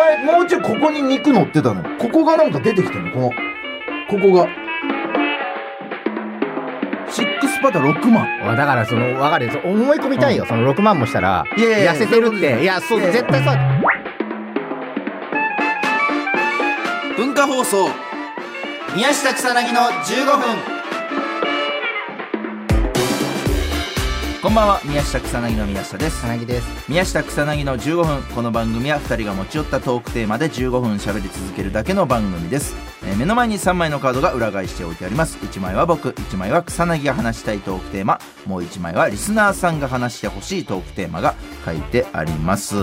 前もうちょいここに肉乗ってたの。ここがなんか出てきてるの。このここが。シックスパタ6万。だからその分かる思い込みたいよ、その6万もしたらいやいや痩せてるって。いやそう絶対そう。文化放送宮下草薙の15分こんばんは。宮下草薙の宮下です。草薙です。宮下草薙の15分。この番組は2人が持ち寄ったトークテーマで15分喋り続けるだけの番組です、えー目の前に3枚のカードが裏返しておいてあります。1枚は僕1枚は草薙が話したいトークテーマ。もう1枚はリスナーさんが話してほしいトークテーマが書いてあります。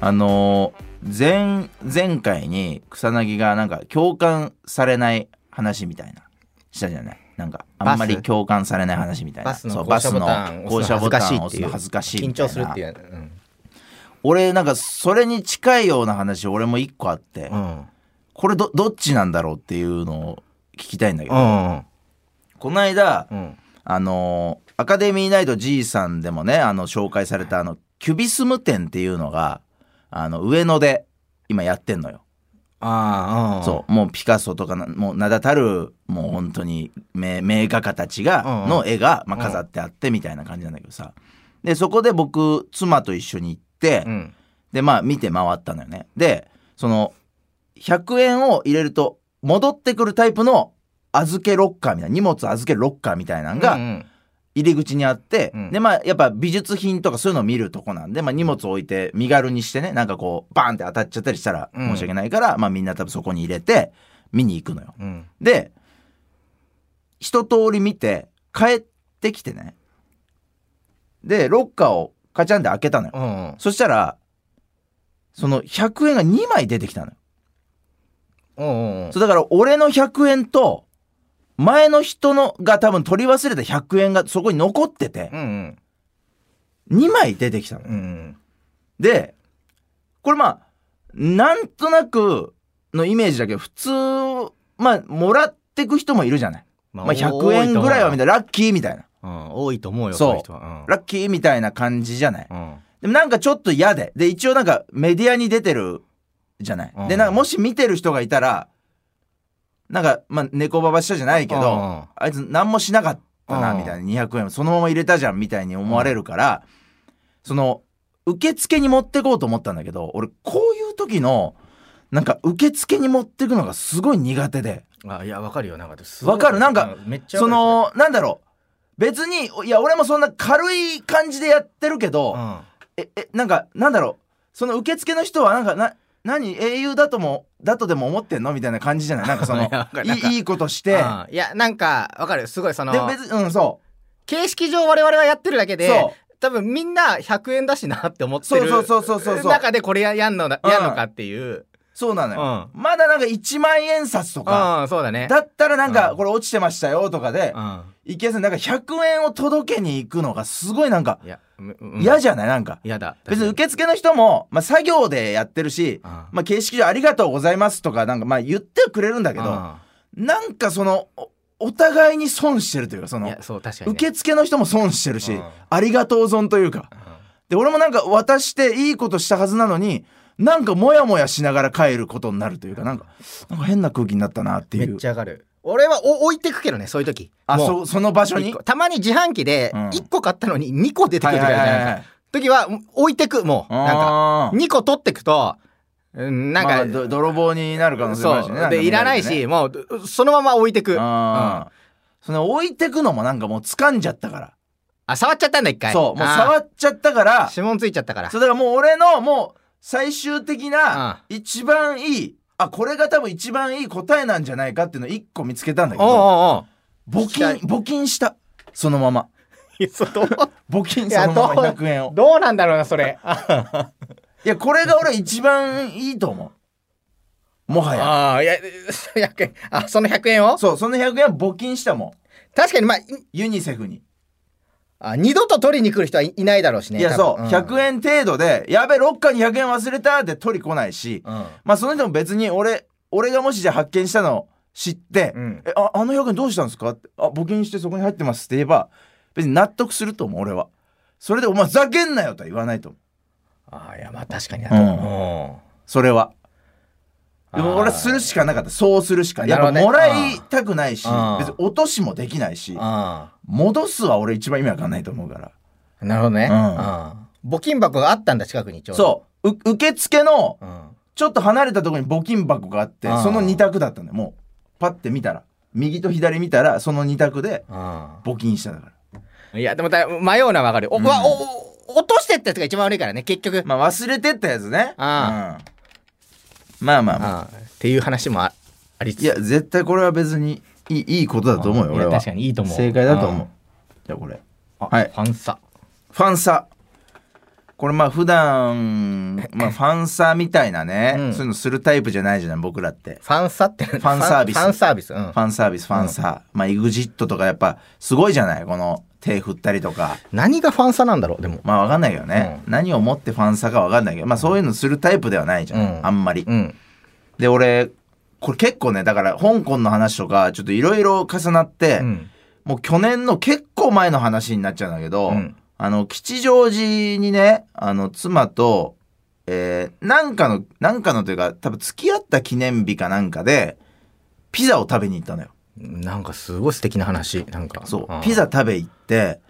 あのー前前回に草薙がなんか共感されない話みたいなしたじゃないなんかあんまり共感されない話みたいな。バス。の降車ボタンを押すの恥ずかしい緊張するっていう、うん。俺なんかそれに近いような話俺も一個あって、うん。これどどっちなんだろうっていうのを聞きたいんだけど、うんこの間、うん。あのーアカデミーナイト G さんでもねあの紹介されたあのキュビスム展っていうのがあの上野で今やってんのよ。ああそう。もうピカソとかなもう名だたるもう本当に名名画家たちがの絵が、まあ、飾ってあってみたいな感じなんだけどさ。でそこで僕妻と一緒に行って、うん。でまあ見て回ったのよね。でその100円を入れると戻ってくるタイプの預けロッカーみたいな荷物預けるロッカーみたいなのがうんうん入り口にあって、うんでまあやっぱ美術品とかそういうのを見るとこなんで、まあ、荷物置いて身軽にしてねなんかこうバーンって当たっちゃったりしたらうん申し訳ないから、まあみんな多分そこに入れて見に行くのよ。うんで一通り見て帰ってきてねでロッカーをカチャンで開けたのよ。うんそしたらその100円が2枚出てきたのよ。うんうんそうだから俺の100円と前の人のが多分取り忘れた100円がそこに残っててうん2枚出てきたの。うんうん。でこれまあなんとなくのイメージだけど普通まあもらってく人もいるじゃない。ままあ100円ぐらいはみたいな。ラッキーみたいな。うん多いと思うよそう。いう人は。ラッキーみたいな感じじゃない。うん。でもなんかちょっと嫌で。で一応なんかメディアに出てるじゃない。うん。でなんかもし見てる人がいたらなんかまあ猫ばばしたじゃないけど、うんあいつ何もしなかったなうんみたいな200円そのまま入れたじゃんみたいに思われるから、その受付に持ってこうと思ったんだけど俺こういう時のなんか受付に持ってくのがすごい苦手で。あいやわかるよなんかわかる？なんかめっちゃそわのなんだろう。別にいや俺もそんな軽い感じでやってるけど、かええなんかなんだろう。その受付の人はなんかな何？英雄だともだとでも思ってんの？みたいな感じじゃない？なんかその いい。いことしうんて。うん。いやなんかわかる。すごいそので別にうんそ形式上我々はやってるだけでそ多分みんな100円だしなって思ってるそうそうそうそうそうそう。中でこれややんのやんのかっていううそうなのよ、うん。まだなんか1万円札とか、うんそうだね。だったらなんかうん。これ落ちてましたよとかでうん。いけやすいなんか100円を届けに行くのがすごいなんか嫌じゃない？なんか。嫌だ。別に受付の人も、まあ、作業でやってるし、うん。まあ、形式上ありがとうございますとかなんかまあ言ってはくれるんだけど、うん。なんかそのおお互いに損してるというかそのね。受付の人も損してるし、うん。ありがとう損というか。で俺もなんか渡していいことしたはずなのになんかモヤモヤしながら帰ることになるというかなんかなんか変な空気になったなっていめっうちゃ上がる。俺はお置いてくけどねそういう時。あそその場所に？たまに自販機でうん。1個買ったのに2個出てくるじゃないですか、はい時は置いてくもう。なんかあー2個取ってくとうんなんか、まあど泥棒になる可能性もあるしね。でいらないし、もうそのまま置いてく、うん。その置いてくのもなんかもう掴んじゃったから。あ触っちゃったんだ一回。そうもう触っちゃったから。指紋ついちゃったから。そうだからもう俺のもう最終的なあ一番いいあこれが多分一番いい答えなんじゃないかっていうのを一個見つけたんだけど募金募金した。そのまま。募金そのままどう100円を。どうなんだろうなそれ。いやこれが俺一番いいと思う。もはや。ああいや 100円あその100円を？そうその100円は募金したもん。確かにまあいユニセフにあ二度と取りに来る人はいいないだろうしねいやそう、多分100円程度でやべロッカーに100円忘れたって取り来ないし、うん。まあその人も別に俺俺がもしじゃあ発見したのを知って、うん。えああの100円どうしたんですか？ってあ募金してそこに入ってますって言えば別に納得すると思う俺は。それでお前ふざけんなよとは言わないと思う。ああいやまあ確かになう。んうん。それは俺はするしかなかった。そうするしか。やっぱもらいたくないしうん。別に落としもできないしあ戻すは俺一番意味わかんないと思うから。あなるほどね、うん。募金箱があったんだ近くにちょうどそう。う受付のうん。ちょっと離れたところに募金箱があってうん。その2択だったんだよ。もうパッて見たら。右と左見たらその2択であ募金しただから。あいやでもだ迷うのはわかる。よお、うん。わおお落としてったやつが一番悪いからね結局、まあ忘れてったやつね。あうんまあまあまあ。ああっていう話もあありつつ。いや絶対これは別にいいいいことだと思うよいや俺は。確かにいいと思う。正解だと思う。うんじゃあこれ。あはい。ファンサ。ファンサ。これまあ普段まあ ファンサみたいなね、うん。そういうのするタイプじゃないじゃない僕らって。ファンサって。フファンサービス。ファンサービス。うん。ファンサービスファンサ、まあ EXIT とかやっぱすごいじゃないこの手振ったりとか。何がファンサなんだろう？でも。まあわかんないけどね、何をもってファンサかわかんないけどまあそういうのするタイプではないじゃん、うんあんまり、うん。で俺これ結構ねだから香港の話とかちょっといろいろ重なって、うん。もう去年の結構前の話になっちゃうんだけど、うん。あの吉祥寺にねあの妻と、えーなんかのなんかのというか多分付き合った記念日かなんかでピザを食べに行ったのよなんかすごい素敵な話。なんか。そう。ピザ食べ行って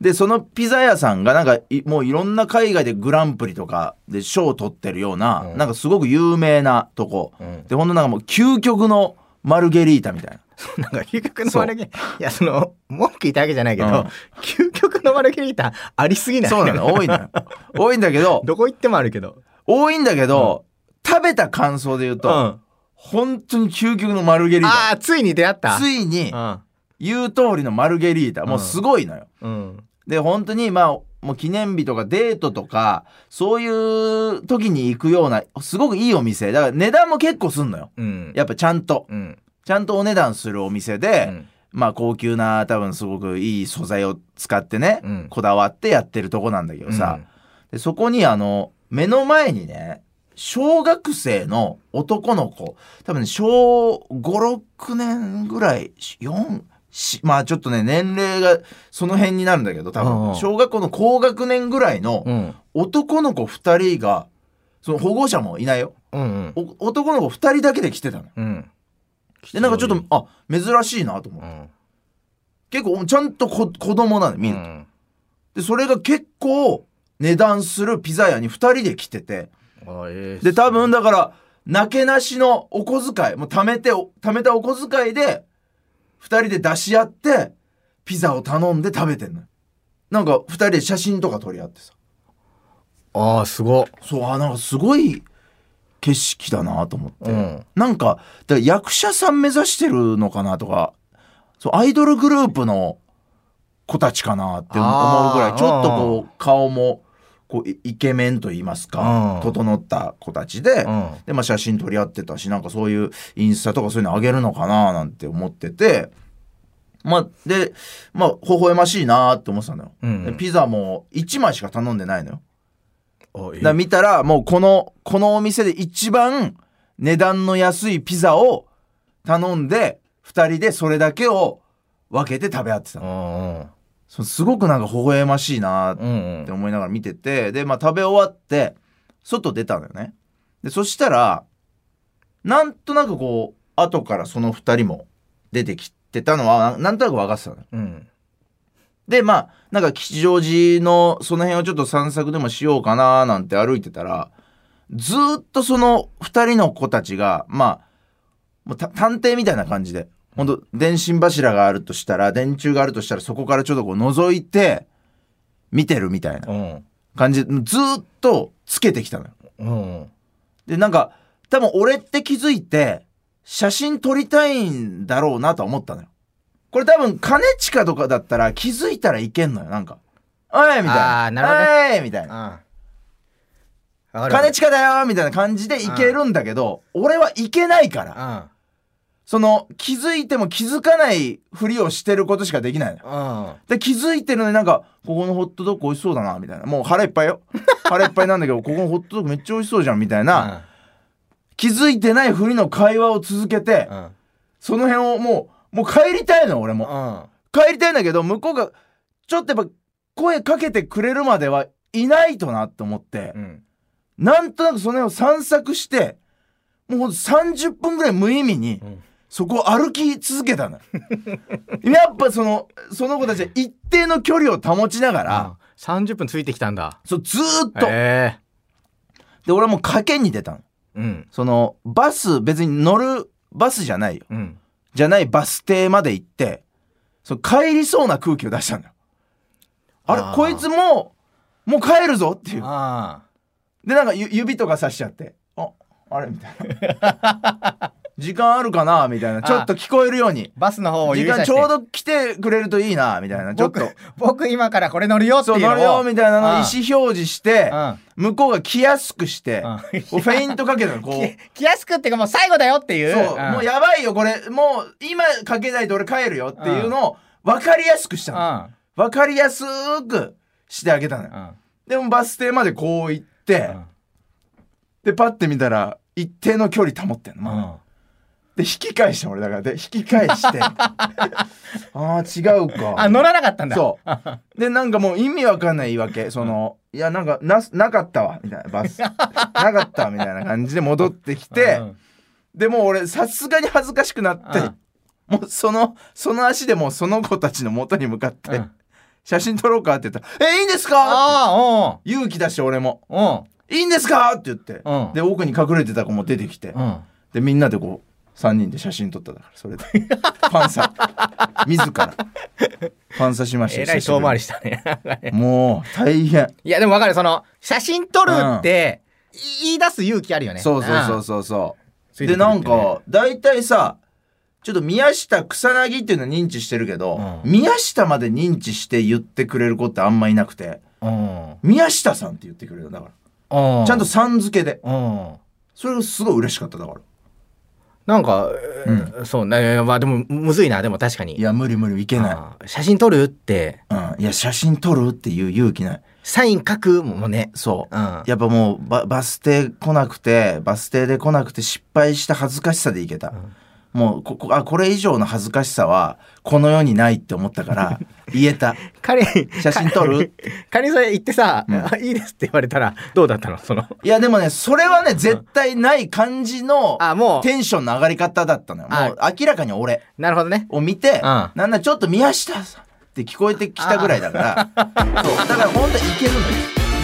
でそのピザ屋さんがなんかいもういろんな海外でグランプリとかで賞を取ってるような、うん。なんかすごく有名なとこ、うん。でほんとなんかもう究極のマルゲリータみたいな。なんか究極のマルゲリいやその文句言ったわけじゃないけど、うん。究極のマルゲリータありすぎない？そうなの多いのよ。多いんだけどどこ行ってもあるけど。多いんだけど、食べた感想で言うと、うん本当に究極のマルゲリーああついに出会った？タついにうん。言う通りのマルゲリータ。もうすごいのよ、うん。で本当にまあもう記念日とかデートとかそういう時に行くようなすごくいいお店。だから値段も結構すんのよ。うん。やっぱちゃんと。うん。ちゃんとお値段するお店で、うん。まあ高級な多分すごくいい素材を使ってね、うん。こだわってやってるとこなんだけどさ、でそこにあの目の前にね小学生の男の子。多分ね小56年ぐらい4しまあちょっとね年齢がその辺になるんだけど多分小学校の高学年ぐらいのうん。男の子2人がその保護者もいないよ。うんうん。お男の子2人だけで来てたの。うん。でなんかちょっとあ珍しいなと思って。うん。結構ちゃんとこ子供なの見ると、うん。でそれが結構値段するピザ屋に2人で来ててで多分だからなけなしのお小遣いもう貯めてお貯めたお小遣いで2人で出し合ってピザを頼んで食べてんのよ。なんか2人で写真とか撮り合ってさ。ああすごっそうあなんかすごい景色だなと思って、うん。なんかだから役者さん目指してるのかなとかそうアイドルグループの子たちかなって思うぐらいちょっとこう顔もこうイイケメンと言いますかうん。整った子たちで、うん。でまあ写真撮り合ってたしなんかそういうインスタとかそういうのあげるのかななんて思っててまあでまあ微笑ましいなって思ってたのよ、うん。でピザも1枚しか頼んでないのよ。だ見たらもうこのこのお店で一番値段の安いピザを頼んで2人でそれだけを分けて食べ合ってたうのすごくなんか微笑ましいなっうん。て思いながら見ててでまあ食べ終わって外出たのよね。でそしたらなんとなくこう後からその2人も出てきてたのはななんとなく分かってたのよ。うん。でまあなんか吉祥寺のその辺をちょっと散策でもしようかななんて歩いてたらずーっとその2人の子たちがまあもうた探偵みたいな感じで本当電信柱があるとしたら電柱があるとしたらそこからちょっとこう覗いて見てるみたいなうん感じでずーっとつけてきたのよ。うんでなんか多分俺って気づいて写真撮りたいんだろうなとは思ったのよ。これ多分兼近とかだったら気づいたらいけんのよなんか「おい!」みたいな「あーなるほどねおい!」みたいなあ「兼近だよ!」みたいな感じでいけるんだけど俺はいけないからあその気づいても気づかないふりをしてることしかできないので気づいてるのになんか「ここのホットドッグ美味しそうだな」みたいな。もう腹いっぱいよ。腹いっぱいなんだけど「ここのホットドッグめっちゃ美味しそうじゃん」みたいな。気づいてないふりの会話を続けてうん。その辺をもうもう帰りたいの俺も。帰りたいんだけど向こうがちょっとやっぱ声かけてくれるまではいないとなって思って。うん。なんとなくその辺を散策してもうほんと30分ぐらい無意味にんそこを歩き続けたの やっぱそのその子たちは一定の距離を保ちながら、あ30分ついてきたんだ。そうずーっと、え。で俺はもう賭けに出たの。えうん。そのバス別に乗るバスじゃないよ。うん。じゃないバス停まで行ってその帰りそうな空気を出したんだよ。あれこいつもうもう帰るぞっていう。あでなんかゆ指とかさしちゃってああれみたいな 時間あるかなみたいなちょっと聞こえるように。バスの方を時間ちょうど来てくれるといいなみたいなちょっと。僕僕今からこれ乗るよっていうのを。そう乗るよみたいなのを意あ思表示してあ向こうが来やすくしてフェイントかけたのこう。き来やすくっていうかもう最後だよっていう。そう、ん。もうやばいよこれ。もう今かけないと俺帰るよっていうのを分かりやすくしたの、分かりやすくしてあげたのよ、うん。でもバス停までこう行って、うん。でパッて見たら一定の距離保ってんの、うんで引き返した俺だから。で引き返して。あー違うか。あ乗らなかったんだ。そう。でなんかもう意味わかんない言い訳その、いやなんかななかったわみたいなバス。なかったわ みたいな感じで戻ってきて、うん。でもう俺さすがに恥ずかしくなって、うん。もうそのその足でもうその子たちの元に向かって、うん。写真撮ろうかって言ったら「えいいんですか?」ああ勇気出して俺も。うんうん「いいんですか?」って言って、うん。で奥に隠れてた子も出てきて、うん。でみんなでこう3人で写真撮っただからそれで。ファンサ自ら。ファンサしましたえら い遠回りししたねもう大変。いやでも分かる。その写真撮るって言い出す勇気あるよね。そうそうそううそう。そうでなんか大体さちょっと宮下草薙っていうのは認知してるけど、うん。宮下まで認知して言ってくれる子ってあんまいなくてうん。宮下さんって言ってくれるだから。うん。ちゃんとさん付けで。うん。それがすごい嬉しかっただからなんか、そうね。まあでもむずいなでも確かに。いや無理無理いけない、あー写真撮るって。うん、いや写真撮るっていう勇気ない。サイン書くもね。そう、うん。やっぱもうババス停来なくてバス停で来なくて失敗した恥ずかしさでいけた、もうここあこれ以上の恥ずかしさはこの世にないって思ったから 言えた。彼写真撮る？仮にそれ言ってさ、うん。あ いいですって言われたらどうだったの？その。いやでもねそれはね絶対ない感じのあもテンションの上がり方だったのよ。もう明らかに俺。うなるほどね。を見て、ん。なんだちょっと宮下さんって聞こえてきたぐらいだから。そう。だから本当にいけるのよ。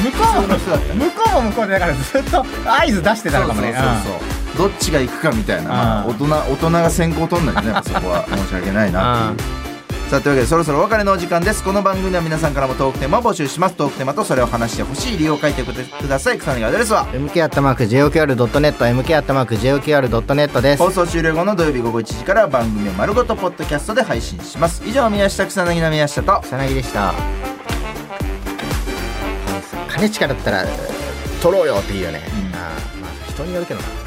向こうも向こうも向こうでだからずっと合図出してたのかもね。そうそうそうそうどっちが行くかみたいな、まあうん。大人大人が先行取んないとねそこは申し訳ないなっていう。さあというわけでそろそろお別れのお時間です。この番組では皆さんからもトークテーマを募集します。トークテーマとそれを話してほしい理由を書いてください。草薙アドレスは？MK アットマーク JOQR.net MK アットマーク JOQR.net です。放送終了後の土曜日午後1時から番組を丸ごとポッドキャストで配信します。以上宮下草薙の宮下と。草薙でした。兼近だったら取ろうよっていいよね、うん。あーまあ人によるけどな